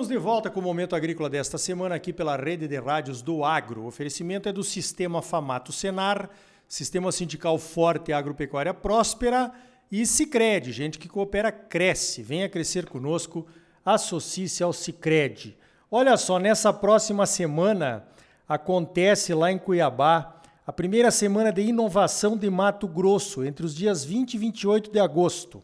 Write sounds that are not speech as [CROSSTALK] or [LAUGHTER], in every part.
Estamos de volta com o Momento Agrícola desta semana aqui pela rede de rádios do Agro. O oferecimento é do Sistema Famato Senar, Sistema Sindical Forte Agropecuária Próspera e Cicred. Gente que coopera cresce. Venha crescer conosco, associe-se ao Cicred. Olha só, nessa próxima semana acontece lá em Cuiabá a primeira semana de inovação de Mato Grosso, entre os dias 20 e 28 de agosto.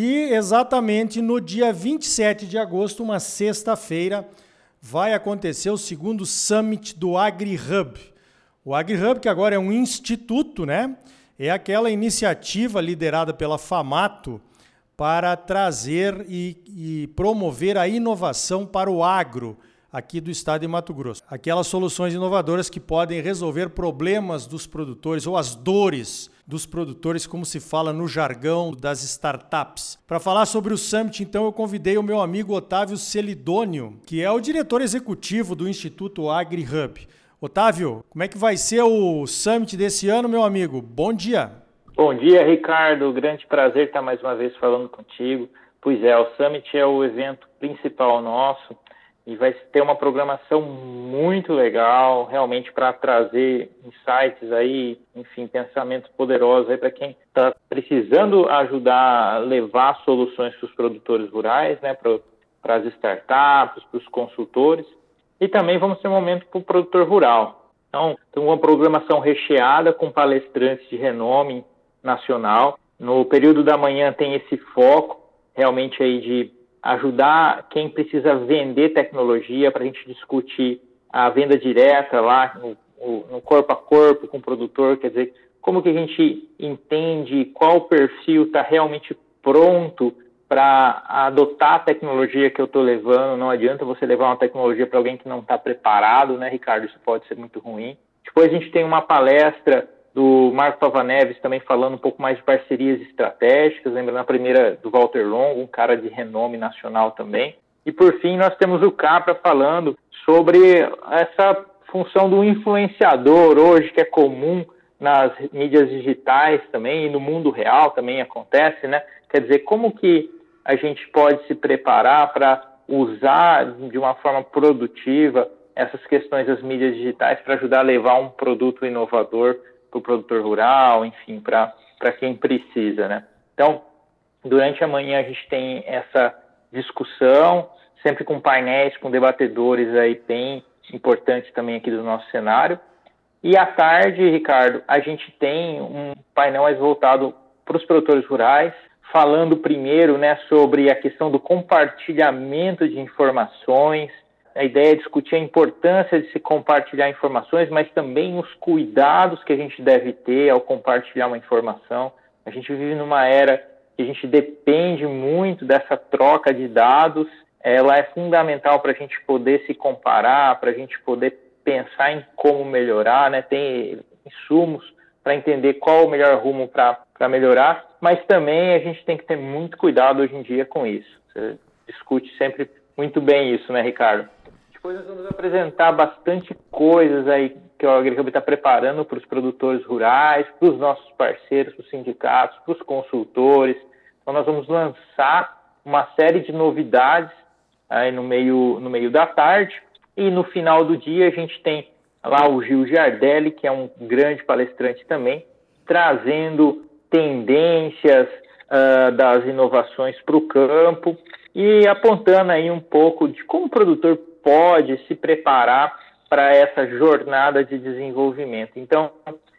E exatamente no dia 27 de agosto, uma sexta-feira, vai acontecer o segundo Summit do AgriHub. O AgriHub, que agora é um instituto, né? É aquela iniciativa liderada pela FAMATO para trazer e, e promover a inovação para o agro aqui do estado de Mato Grosso. Aquelas soluções inovadoras que podem resolver problemas dos produtores ou as dores dos produtores, como se fala no jargão das startups. Para falar sobre o Summit, então, eu convidei o meu amigo Otávio Celidônio, que é o diretor executivo do Instituto AgriHub. Otávio, como é que vai ser o Summit desse ano, meu amigo? Bom dia. Bom dia, Ricardo. Grande prazer estar mais uma vez falando contigo. Pois é, o Summit é o evento principal nosso e vai ter uma programação muito legal, realmente para trazer insights aí, enfim, pensamentos poderosos aí para quem está precisando ajudar a levar soluções para os produtores rurais, né, para as startups, para os consultores, e também vamos ter um momento para o produtor rural. Então, tem uma programação recheada com palestrantes de renome nacional. No período da manhã tem esse foco realmente aí de ajudar quem precisa vender tecnologia para a gente discutir a venda direta lá no, no, corpo a corpo com o produtor, quer dizer, como que a gente entende qual perfil está realmente pronto para adotar a tecnologia que eu estou levando. Não adianta você levar uma tecnologia para alguém que não está preparado, né, Ricardo? Isso pode ser muito ruim. Depois a gente tem uma palestra do Marco Pava Neves também falando um pouco mais de parcerias estratégicas, lembrando a primeira do Walter Longo, um cara de renome nacional também. E por fim, nós temos o Capra falando sobre essa função do influenciador hoje, que é comum nas mídias digitais também e no mundo real também acontece, né? Quer dizer, como que a gente pode se preparar para usar de uma forma produtiva essas questões das mídias digitais para ajudar a levar um produto inovador para o produtor rural, enfim, para quem precisa, né? Então, durante a manhã a gente tem essa discussão, sempre com painéis, com debatedores aí bem importantes também aqui do nosso cenário. E à tarde, Ricardo, a gente tem um painel mais voltado para os produtores rurais, falando primeiro né, sobre a questão do compartilhamento de informações, a ideia é discutir a importância de se compartilhar informações, mas também os cuidados que a gente deve ter ao compartilhar uma informação. A gente vive numa era que a gente depende muito dessa troca de dados. Ela é fundamental para a gente poder se comparar, para a gente poder pensar em como melhorar, né? Tem insumos para entender qual o melhor rumo para melhorar, mas também a gente tem que ter muito cuidado hoje em dia com isso. Você discute sempre muito bem isso, né, Ricardo? Depois nós vamos apresentar bastante coisas aí que o AgriHub está preparando para os produtores rurais, para os nossos parceiros, para os sindicatos, para os consultores. Então nós vamos lançar uma série de novidades aí no meio, no meio da tarde. E no final do dia a gente tem lá o Gil Giardelli, que é um grande palestrante também, trazendo tendências uh, das inovações para o campo e apontando aí um pouco de como o produtor pode se preparar para essa jornada de desenvolvimento. Então,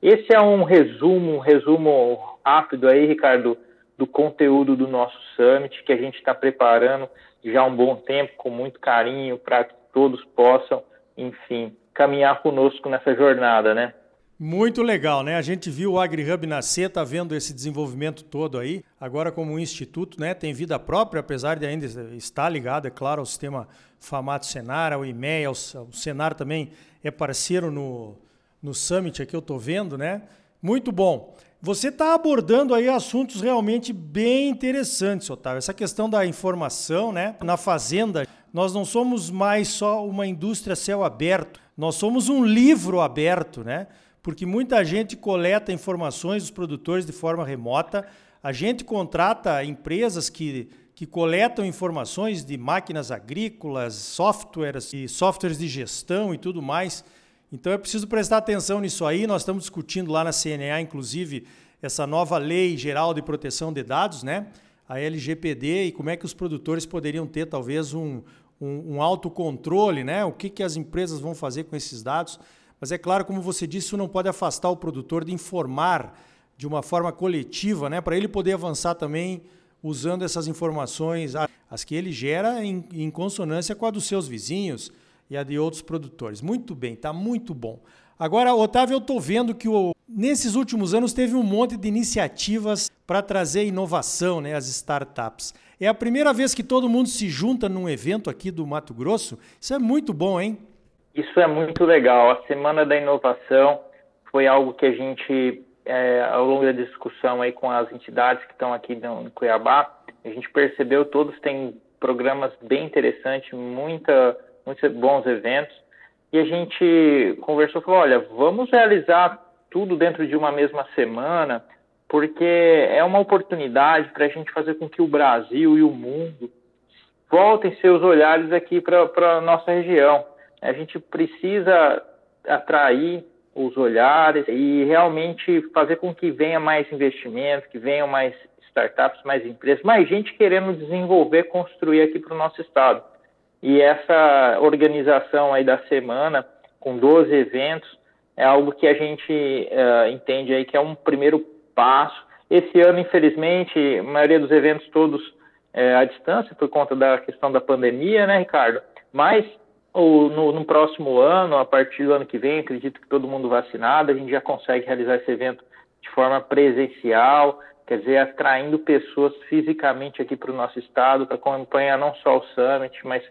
esse é um resumo, um resumo rápido aí, Ricardo, do conteúdo do nosso summit que a gente está preparando já há um bom tempo, com muito carinho, para que todos possam, enfim, caminhar conosco nessa jornada, né? Muito legal, né? A gente viu o AgriHub nascer, tá vendo esse desenvolvimento todo aí. Agora como um instituto, né, tem vida própria, apesar de ainda estar ligado, é claro, ao sistema Famato Senar, ao IMEA, o Senar também é parceiro no, no Summit aqui, eu estou vendo, né? Muito bom. Você está abordando aí assuntos realmente bem interessantes, Otávio. Essa questão da informação, né? Na fazenda, nós não somos mais só uma indústria céu aberto, nós somos um livro aberto, né? Porque muita gente coleta informações dos produtores de forma remota. A gente contrata empresas que que coletam informações de máquinas agrícolas, softwares e softwares de gestão e tudo mais. Então é preciso prestar atenção nisso aí. Nós estamos discutindo lá na CNA, inclusive, essa nova lei geral de proteção de dados, né? A LGPD e como é que os produtores poderiam ter talvez um, um, um autocontrole, né? O que, que as empresas vão fazer com esses dados. Mas é claro, como você disse, isso não pode afastar o produtor de informar de uma forma coletiva, né? Para ele poder avançar também usando essas informações, as que ele gera em, em consonância com a dos seus vizinhos e a de outros produtores. Muito bem, está muito bom. Agora, Otávio, eu estou vendo que o, nesses últimos anos teve um monte de iniciativas para trazer inovação, né, as startups. É a primeira vez que todo mundo se junta num evento aqui do Mato Grosso. Isso é muito bom, hein? Isso é muito legal. A Semana da Inovação foi algo que a gente é, ao longo da discussão aí com as entidades que estão aqui no, Cuiabá, a gente percebeu todos têm programas bem interessantes, muita, muitos bons eventos, e a gente conversou, falou, olha, vamos realizar tudo dentro de uma mesma semana, porque é uma oportunidade para a gente fazer com que o Brasil e o mundo voltem seus olhares aqui para a nossa região. A gente precisa atrair os olhares e realmente fazer com que venha mais investimento, que venham mais startups, mais empresas, mais gente querendo desenvolver, construir aqui para o nosso estado. E essa organização aí da semana, com 12 eventos, é algo que a gente uh, entende aí que é um primeiro passo. Esse ano, infelizmente, a maioria dos eventos todos é, à distância por conta da questão da pandemia, né, Ricardo? Mas ou no, no, próximo ano, a partir do ano que vem, acredito que todo mundo vacinado, a gente já consegue realizar esse evento de forma presencial, quer dizer, atraindo pessoas fisicamente aqui para o nosso estado para acompanhar não só o Summit, mas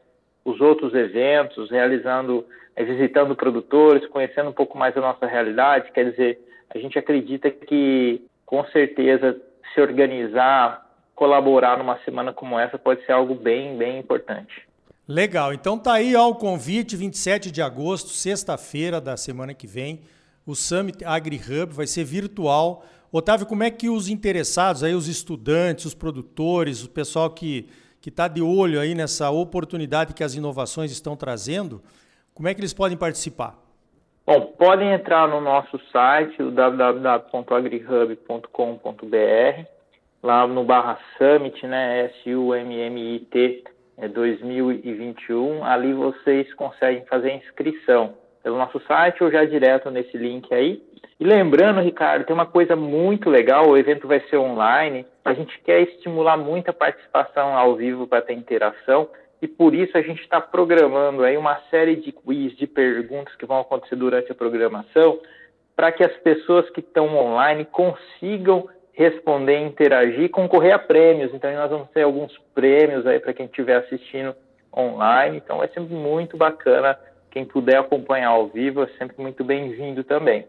os outros eventos, realizando, é, visitando produtores, conhecendo um pouco mais a nossa realidade. Quer dizer, a gente acredita que, com certeza, se organizar, colaborar numa semana como essa pode ser algo bem, bem importante. Legal, então tá aí ó, o convite, 27 de agosto, sexta-feira da semana que vem, o Summit AgriHub vai ser virtual. Otávio, como é que os interessados, aí, os estudantes, os produtores, o pessoal que está de olho aí nessa oportunidade que as inovações estão trazendo, como é que eles podem participar? Bom, podem entrar no nosso site, o www.agrihub.com.br, lá no barra Summit, né, S-U-M-M-I-T, 2021. Ali vocês conseguem fazer a inscrição pelo nosso site ou já direto nesse link aí. E lembrando, Ricardo, tem uma coisa muito legal, o evento vai ser online, a gente quer estimular muita participação ao vivo para ter interação, e por isso a gente está programando aí uma série de quiz, de perguntas que vão acontecer durante a programação, para que as pessoas que estão online consigam responder, interagir, concorrer a prêmios. Então nós vamos ter alguns prêmios aí para quem estiver assistindo online. Então vai ser muito bacana. Quem puder acompanhar ao vivo é sempre muito bem-vindo também.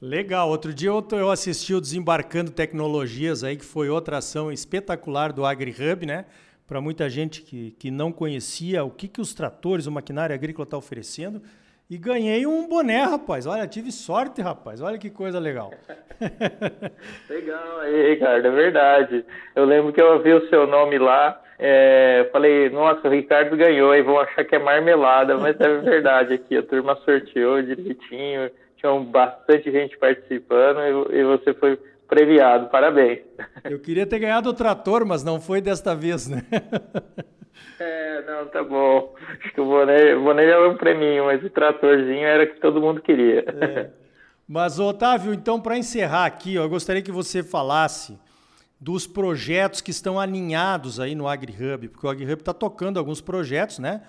Legal. Outro dia eu assisti o Desembarcando Tecnologias aí, que foi outra ação espetacular do AgriHub, né? Para muita gente que, que não conhecia o que, que os tratores, o maquinário agrícola está oferecendo. E ganhei um boné, rapaz. Olha, tive sorte, rapaz. Olha que coisa legal. [LAUGHS] legal aí, Ricardo, é verdade. Eu lembro que eu ouvi o seu nome lá. É, falei, nossa, o Ricardo ganhou e vão achar que é marmelada, mas é verdade aqui. A turma sorteou direitinho, tinha bastante gente participando e, e você foi premiado. Parabéns. Eu queria ter ganhado o trator, mas não foi desta vez, né? É, não, tá bom. Acho que o o boné é um preminho, mas o tratorzinho era que todo mundo queria. É. Mas, Otávio, então, para encerrar aqui, eu gostaria que você falasse dos projetos que estão alinhados aí no AgriHub, porque o AgriHub está tocando alguns projetos, né?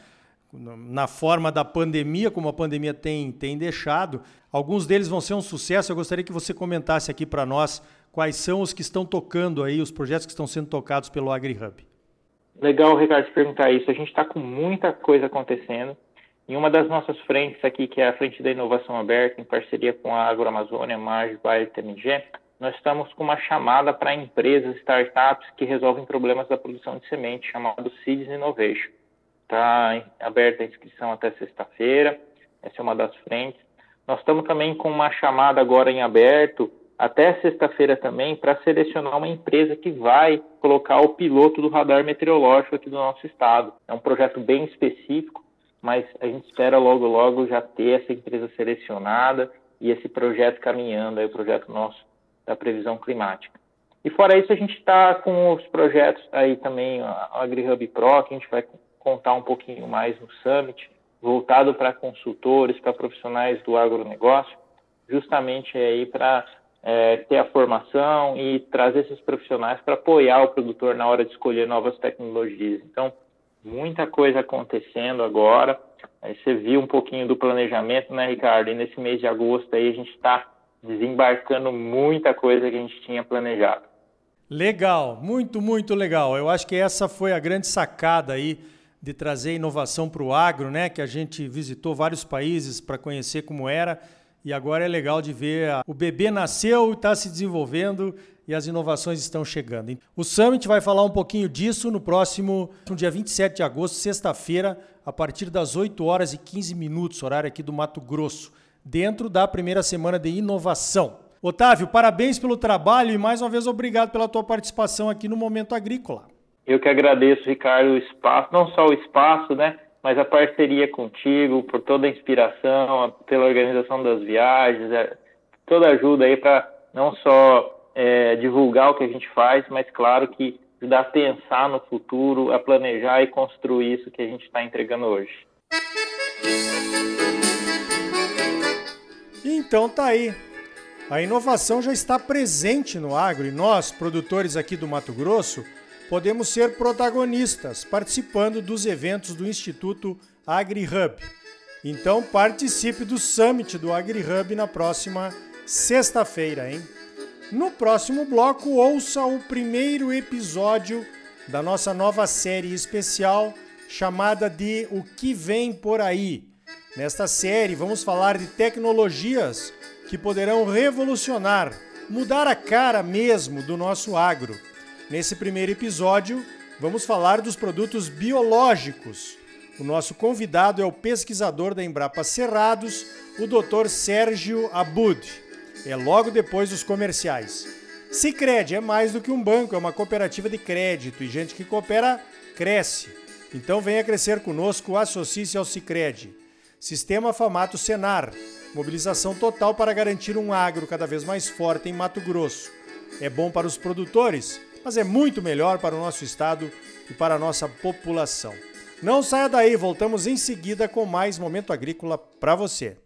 Na forma da pandemia, como a pandemia tem, tem deixado. Alguns deles vão ser um sucesso. Eu gostaria que você comentasse aqui para nós quais são os que estão tocando aí, os projetos que estão sendo tocados pelo AgriHub. Legal, Ricardo, perguntar isso. A gente está com muita coisa acontecendo. Em uma das nossas frentes aqui, que é a Frente da Inovação Aberta, em parceria com a Agroamazônia, Marge, Bayer TMG, nós estamos com uma chamada para empresas, startups que resolvem problemas da produção de semente, chamado Seeds Innovation. Está aberta a inscrição até sexta-feira, essa é uma das frentes. Nós estamos também com uma chamada agora em aberto até sexta-feira também para selecionar uma empresa que vai colocar o piloto do radar meteorológico aqui do nosso estado. É um projeto bem específico, mas a gente espera logo, logo já ter essa empresa selecionada e esse projeto caminhando, aí, o projeto nosso da previsão climática. E fora isso, a gente está com os projetos aí também, a AgriHub Pro, que a gente vai contar um pouquinho mais no Summit, voltado para consultores, para profissionais do agronegócio, justamente aí para é, ter a formação e trazer esses profissionais para apoiar o produtor na hora de escolher novas tecnologias. Então, muita coisa acontecendo agora. Aí você viu um pouquinho do planejamento, né, Ricardo? E nesse mês de agosto aí a gente está desembarcando muita coisa que a gente tinha planejado. Legal, muito, muito legal. Eu acho que essa foi a grande sacada aí de trazer inovação para o agro, né? Que a gente visitou vários países para conhecer como era e agora é legal de ver a... o bebê nasceu e está se desenvolvendo e as inovações estão chegando. O Summit vai falar um pouquinho disso no próximo no dia 27 de agosto, sexta-feira, a partir das 8 horas e 15 minutos, horário aqui do Mato Grosso, dentro da primeira semana de inovação. Otávio, parabéns pelo trabalho e mais uma vez obrigado pela tua participação aqui no Momento Agrícola. Eu que agradeço, Ricardo, o espaço, não só o espaço, né, mas a parceria contigo, por toda a inspiração, pela organização das viagens, é, toda a ajuda aí para não só é, divulgar o que a gente faz, mas claro que ajudar a pensar no futuro, a planejar e construir isso que a gente está entregando hoje. Então tá aí. A inovação já está presente no agro e nós, produtores aqui do Mato Grosso, podemos ser protagonistas participando dos eventos do Instituto AgriHub. Então participe do Summit do AgriHub na próxima sexta-feira, hein? No próximo bloco, ouça o primeiro episódio da nossa nova série especial chamada de O que vem por aí. Nesta série, vamos falar de tecnologias que poderão revolucionar, mudar a cara mesmo do nosso agro. Nesse primeiro episódio, vamos falar dos produtos biológicos. O nosso convidado é o pesquisador da Embrapa Cerrados, o Dr. Sérgio Abud. É logo depois dos comerciais. Sicredi é mais do que um banco, é uma cooperativa de crédito e gente que coopera cresce. Então venha crescer conosco, associe-se ao Sicredi. Sistema Famato Senar Mobilização total para garantir um agro cada vez mais forte em Mato Grosso. É bom para os produtores, mas é muito melhor para o nosso estado e para a nossa população. Não saia daí, voltamos em seguida com mais momento agrícola para você.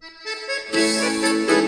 Música